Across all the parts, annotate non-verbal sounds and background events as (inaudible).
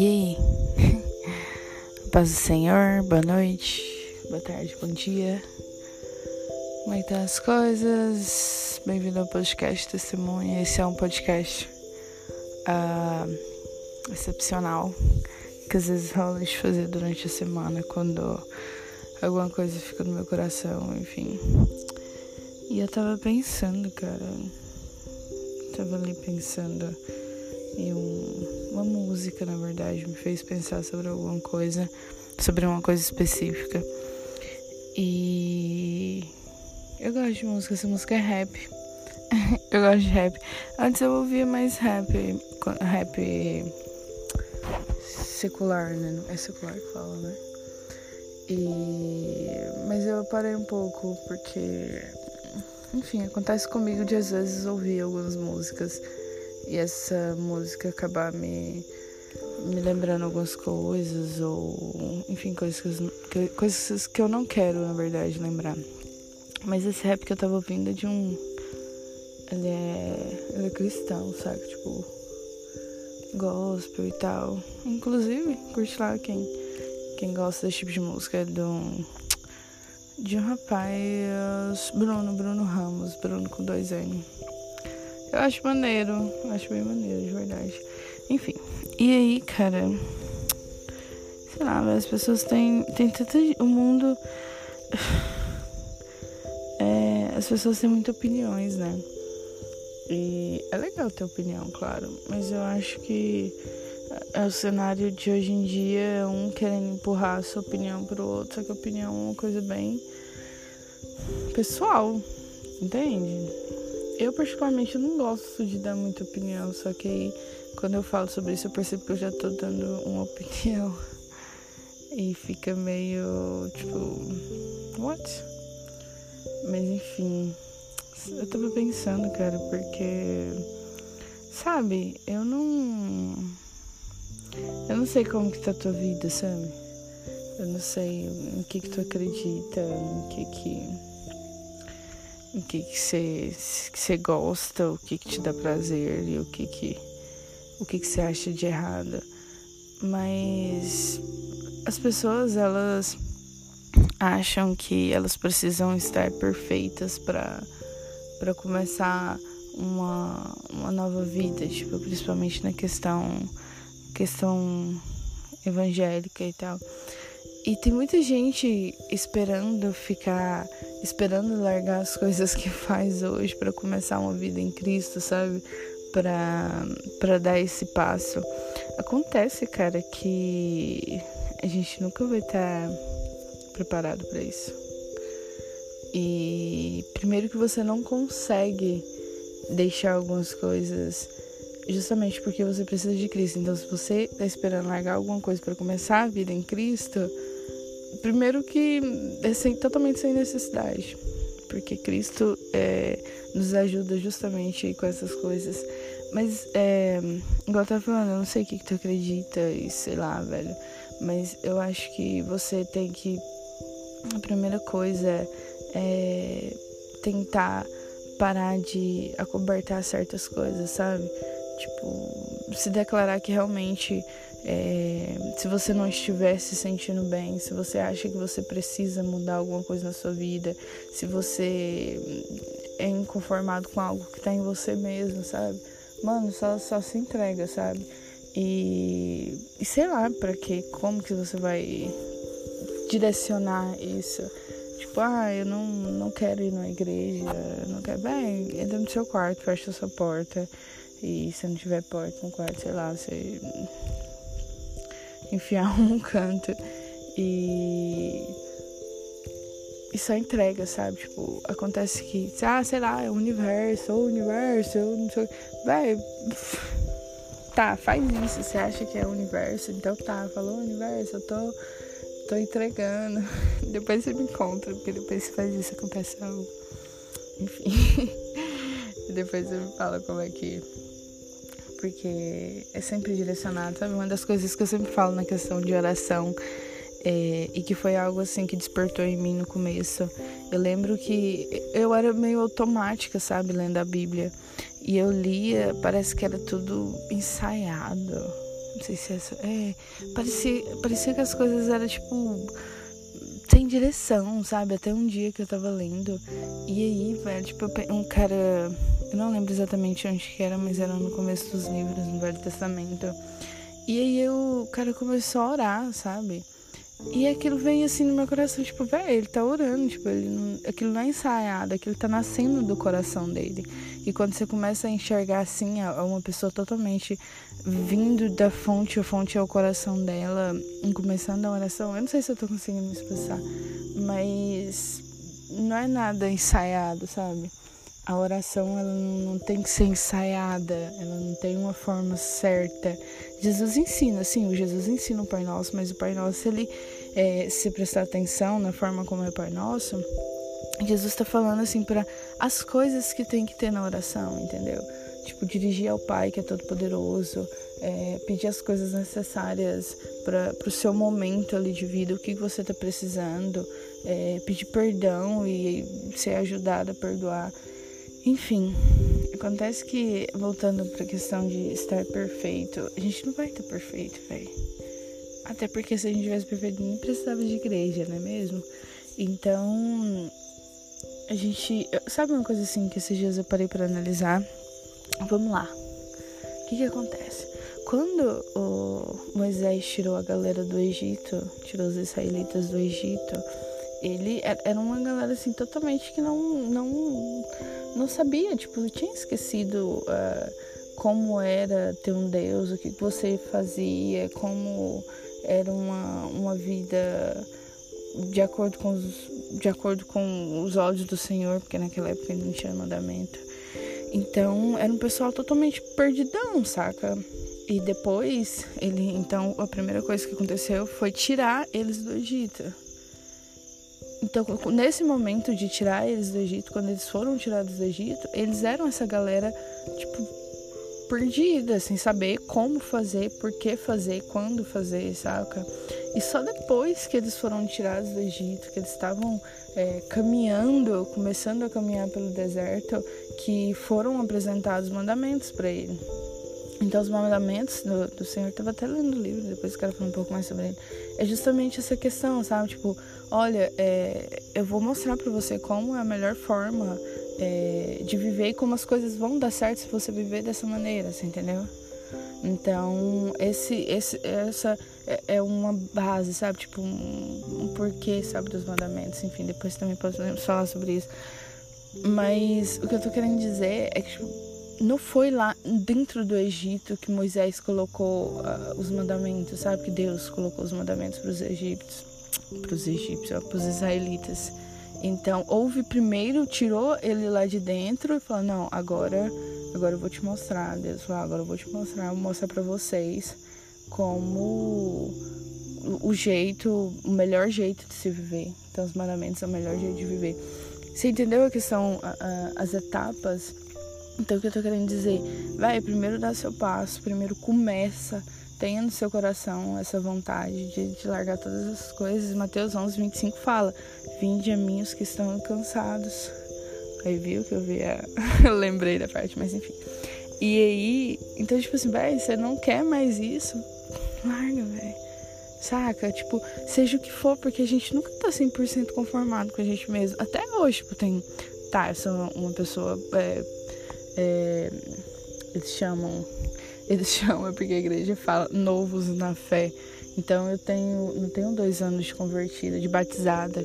E aí? (laughs) Paz do Senhor, boa noite, boa tarde, bom dia. Como é que tá as coisas? Bem-vindo ao podcast Testemunha. Esse é um podcast uh, excepcional que às vezes rola de fazer durante a semana quando alguma coisa fica no meu coração, enfim. E eu tava pensando, cara. Tava ali pensando e um, uma música, na verdade, me fez pensar sobre alguma coisa, sobre uma coisa específica. E eu gosto de música, essa música é rap. (laughs) eu gosto de rap. Antes eu ouvia mais rap, rap secular, né? É secular que fala, né? E mas eu parei um pouco porque enfim, acontece comigo de às vezes ouvir algumas músicas e essa música acabar me, me lembrando algumas coisas, ou enfim, coisas que, coisas que eu não quero, na verdade, lembrar. Mas esse rap que eu tava ouvindo é de um. Ele é. Ele é cristão, sabe? Tipo. Gospel e tal. Inclusive, curte lá quem, quem gosta desse tipo de música é de um. De um rapaz. Bruno, Bruno Ramos, Bruno com dois N. Eu acho maneiro, acho bem maneiro, de verdade. Enfim, e aí, cara, sei lá, as pessoas têm, têm tanta. O mundo. (sighs) É, as pessoas têm muitas opiniões, né? E é legal ter opinião, claro, mas eu acho que é o cenário de hoje em dia um querendo empurrar a sua opinião pro outro, só que a opinião é uma coisa bem pessoal, entende? Eu, particularmente, não gosto de dar muita opinião, só que aí, quando eu falo sobre isso, eu percebo que eu já tô dando uma (laughs) opinião. E fica meio tipo. What? Mas enfim. Eu tava pensando, cara, porque. Sabe, eu não. Eu não sei como que tá a tua vida, sabe? Eu não sei em que que tu acredita, em que que o que que você que gosta, o que que te dá prazer e o que que o que que você acha de errado. Mas as pessoas elas acham que elas precisam estar perfeitas para para começar uma, uma nova vida, tipo, principalmente na questão questão evangélica e tal. E tem muita gente esperando ficar, esperando largar as coisas que faz hoje para começar uma vida em Cristo, sabe? Para para dar esse passo. Acontece, cara, que a gente nunca vai estar tá preparado para isso. E primeiro que você não consegue deixar algumas coisas justamente porque você precisa de Cristo. Então, se você está esperando largar alguma coisa para começar a vida em Cristo, primeiro que é sem, totalmente sem necessidade, porque Cristo é, nos ajuda justamente com essas coisas. Mas, é, igual eu tava falando, eu não sei o que, que tu acredita e sei lá, velho. Mas eu acho que você tem que. A primeira coisa é tentar parar de acobertar certas coisas, sabe? Tipo, se declarar que realmente é, se você não estiver se sentindo bem, se você acha que você precisa mudar alguma coisa na sua vida, se você é inconformado com algo que tá em você mesmo, sabe? Mano, só, só se entrega, sabe? E, e sei lá para que, como que você vai direcionar isso? Tipo, ah, eu não, não quero ir na igreja, não quero. Bem, entra no seu quarto, fecha a sua porta. E se não tiver porta no quarto, sei lá, você enfiar (laughs) um canto e e só entrega, sabe? Tipo, acontece que, ah, sei lá, é o universo, ou o universo, eu não sei. Vai, (laughs) tá, faz isso. Você acha que é o universo? Então tá, falou universo, eu tô, tô entregando. (laughs) Depois você me conta, porque depois você faz isso, acontece algo. Enfim. depois você me fala como é que porque é sempre direcionado, sabe? Uma das coisas que eu sempre falo na questão de oração é, e que foi algo assim que despertou em mim no começo. Eu lembro que eu era meio automática, sabe, lendo a Bíblia. E eu lia, parece que era tudo ensaiado. Não sei se é essa. É. Parecia, parecia que as coisas eram tipo. Sem direção, sabe? Até um dia que eu tava lendo. E aí, velho, tipo, um cara. Eu não lembro exatamente onde que era, mas era no começo dos livros, no Velho Testamento. E aí eu, o cara começou a orar, sabe? E aquilo vem assim no meu coração, tipo, velho, ele tá orando, tipo, ele não, aquilo não é ensaiado, aquilo tá nascendo do coração dele. E quando você começa a enxergar assim, uma pessoa totalmente vindo da fonte, a fonte é o coração dela, começando a oração, eu não sei se eu tô conseguindo me expressar, mas não é nada ensaiado, sabe? A oração ela não tem que ser ensaiada, ela não tem uma forma certa. Jesus ensina, sim, o Jesus ensina o Pai Nosso, mas o Pai Nosso, ele, é, se prestar atenção na forma como é o Pai Nosso, Jesus está falando assim para as coisas que tem que ter na oração, entendeu? Tipo, dirigir ao Pai que é todo poderoso, é, pedir as coisas necessárias para o seu momento ali de vida, o que você está precisando, é, pedir perdão e ser ajudado a perdoar. Enfim, acontece que, voltando para a questão de estar perfeito, a gente não vai estar perfeito, velho. Até porque se a gente tivesse perfeito, nem precisava de igreja, não é mesmo? Então, a gente. Sabe uma coisa assim que esses dias eu parei para analisar? Vamos lá. O que que acontece? Quando o Moisés tirou a galera do Egito, tirou os israelitas do Egito, ele era uma galera assim totalmente que não não não sabia, tipo, tinha esquecido uh, como era ter um Deus, o que você fazia, como era uma, uma vida de acordo com os de acordo com os olhos do Senhor, porque naquela época ele não tinha mandamento. Então, era um pessoal totalmente perdidão, saca? E depois, ele, então, a primeira coisa que aconteceu foi tirar eles do Egito. Então, nesse momento de tirar eles do Egito, quando eles foram tirados do Egito, eles eram essa galera, tipo, perdida, sem saber como fazer, por que fazer, quando fazer, saca? E só depois que eles foram tirados do Egito, que eles estavam é, caminhando, começando a caminhar pelo deserto, que foram apresentados mandamentos para ele. Então, os mandamentos do, do Senhor, estava até lendo o livro, depois eu quero falar um pouco mais sobre ele. É justamente essa questão, sabe? Tipo, olha, é, eu vou mostrar para você como é a melhor forma é, de viver e como as coisas vão dar certo se você viver dessa maneira, você entendeu? Então, esse, esse, essa é, é uma base, sabe? Tipo, um, um porquê, sabe, dos mandamentos. Enfim, depois também podemos falar sobre isso. Mas o que eu tô querendo dizer é que, tipo, não foi lá dentro do Egito que Moisés colocou uh, os mandamentos, sabe? Que Deus colocou os mandamentos para os egípcios, para os egípcios, para os israelitas. Então, houve primeiro, tirou ele lá de dentro e falou: Não, agora, agora eu vou te mostrar. Deus falou: Agora eu vou te mostrar, vou mostrar para vocês como o jeito, o melhor jeito de se viver. Então, os mandamentos são o melhor jeito de viver. Você entendeu a que são uh, as etapas? Então, o que eu tô querendo dizer? Vai, primeiro dá seu passo, primeiro começa, tenha no seu coração essa vontade de, de largar todas essas coisas. Mateus 11, 25 fala: Vinde a mim os que estão cansados. Aí viu que eu vi a... (laughs) eu lembrei da parte, mas enfim. E aí, então, tipo assim, velho, você não quer mais isso? (laughs) Larga, velho. Saca? Tipo, seja o que for, porque a gente nunca tá 100% conformado com a gente mesmo. Até hoje, tipo, tem. Tá, eu sou uma pessoa. É, é, eles chamam, eles (laughs) chamam porque a igreja fala novos na fé. Então eu tenho, não tenho dois anos de convertida, de batizada,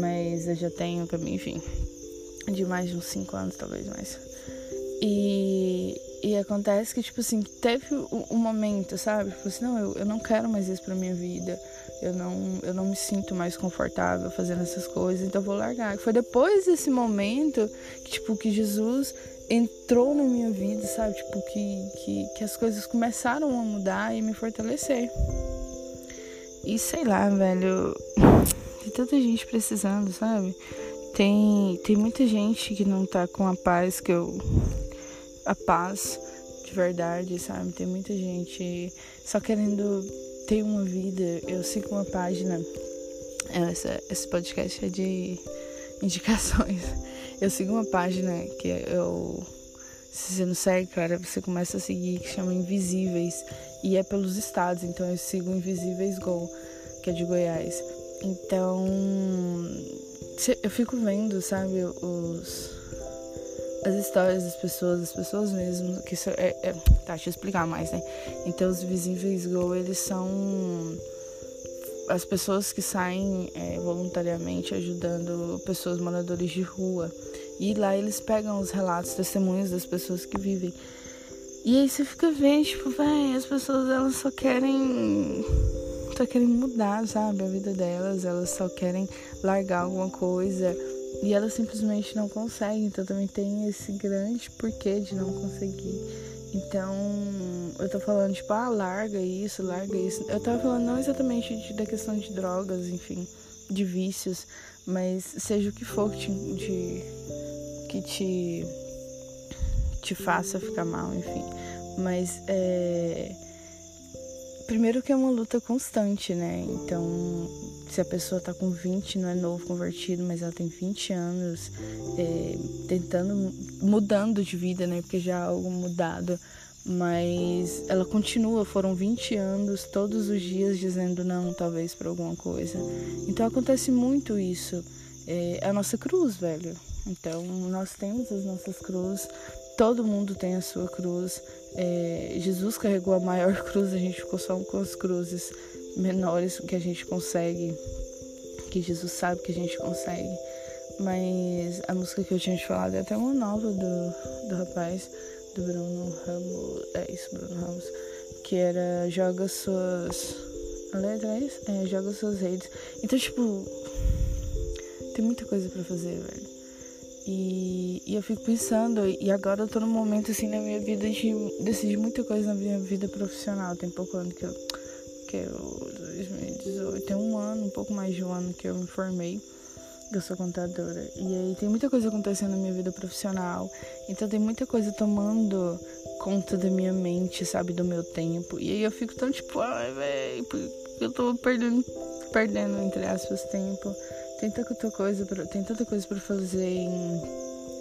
mas eu já tenho enfim, de mais de uns cinco anos, talvez mais. E, e acontece que, tipo assim, teve um, momento, sabe? Tipo assim, não, eu, eu não quero mais isso pra minha vida. Eu não, eu não me sinto mais confortável fazendo essas coisas, então eu vou largar. Foi depois desse momento que, tipo, que Jesus entrou na minha vida, sabe? Tipo, que, que, que as coisas começaram a mudar e me fortalecer. E sei lá, velho, tem tanta gente precisando, sabe? Tem, tem muita gente que não tá com a paz que eu. A paz de verdade, sabe? Tem muita gente só querendo ter uma vida. Eu sigo uma página. Essa, esse podcast é de indicações. (laughs) Eu sigo uma página que eu Se você não segue, cara, você começa a seguir que chama Invisíveis. E é pelos estados, então eu sigo Invisíveis Go, que é de Goiás. Então, eu fico vendo, sabe, os as histórias das pessoas, as pessoas mesmo, que isso é, é, tá, deixa eu explicar mais, né? Então os Visíveis Go, eles são as pessoas que saem é, voluntariamente ajudando pessoas moradores de rua. E lá eles pegam os relatos, testemunhos das pessoas que vivem. E aí você fica vendo, tipo, vai, as pessoas elas só querem só querem mudar, sabe, a vida delas, elas só querem largar alguma coisa e elas simplesmente não conseguem. Então também tem esse grande porquê de não conseguir. Então, eu tô falando, tipo, ah, larga isso, larga isso. Eu tava falando não exatamente de, da questão de drogas, enfim, de vícios, mas seja o que for que te, de, que te, te faça ficar mal, enfim. Mas é Primeiro que é uma luta constante, né? Então, se a pessoa tá com 20, não é novo convertido, mas ela tem 20 anos é, tentando, mudando de vida, né? Porque já é algo mudado. Mas ela continua, foram 20 anos, todos os dias dizendo não, talvez, para alguma coisa. Então acontece muito isso. É a nossa cruz, velho. Então, nós temos as nossas cruzes, todo mundo tem a sua cruz. É, Jesus carregou a maior cruz, a gente ficou só com as cruzes menores que a gente consegue, que Jesus sabe que a gente consegue. Mas a música que eu tinha te falado é até uma nova do, do rapaz, do Bruno Ramos. É isso, Bruno Ramos. Que era Joga suas. A letra é isso? É, joga suas redes. Então, tipo. Tem muita coisa para fazer, velho. E, e, eu fico pensando, e agora eu tô num momento assim na minha vida de decidir muita coisa na minha vida profissional. Tem pouco ano que eu. que eu. 2018, tem um ano, um pouco mais de um ano que eu me formei. Eu sou contadora. E aí tem muita coisa acontecendo na minha vida profissional. Então tem muita coisa tomando conta da minha mente, sabe, do meu tempo. E aí eu fico tão tipo, ai, velho, eu tô perdendo, perdendo, entre aspas, tempo tem tanta coisa pra, tem tanta coisa para fazer em,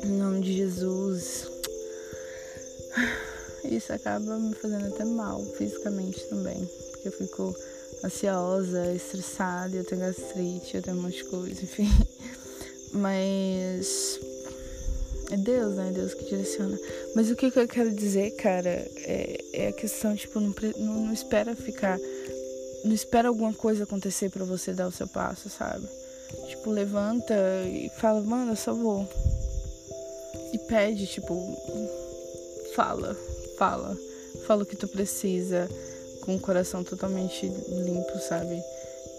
em nome de Jesus. Isso acaba me fazendo até mal fisicamente também, porque eu fico ansiosa, estressada, eu tenho gastrite, eu tenho um monte de coisa, enfim. Mas é Deus, né? É Deus que direciona. Mas o que eu quero dizer, cara, é, é a questão, tipo, não, não, não espera ficar. Não espera alguma coisa acontecer para você dar o seu passo, sabe? Tipo, levanta e fala, mano, eu só vou. E pede, tipo, fala, fala. Fala o que tu precisa, com o coração totalmente limpo, sabe?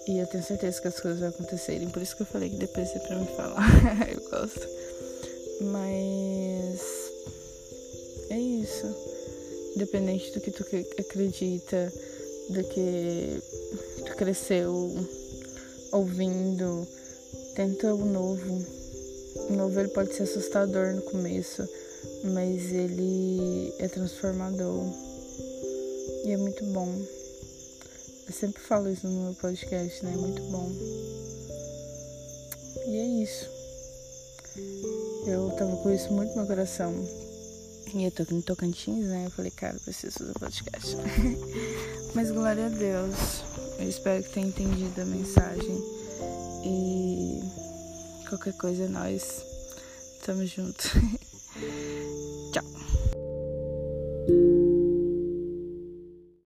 E eu tenho certeza que as coisas vão acontecerem. Por isso que eu falei que depois é pra me falar. (laughs) eu gosto. Mas. É isso. Independente do que tu acredita, do que tu cresceu ouvindo Tenta o novo. O novo ele pode ser assustador no começo, mas ele é transformador. E é muito bom. Eu sempre falo isso no meu podcast, né? É muito bom. E é isso. Eu tava com isso muito no meu coração. E eu tô aqui no Tocantins, né? Eu falei, cara, preciso fazer podcast. (laughs) Mas glória a Deus. Eu espero que tenha entendido a mensagem. E qualquer coisa nós estamos juntos. (laughs)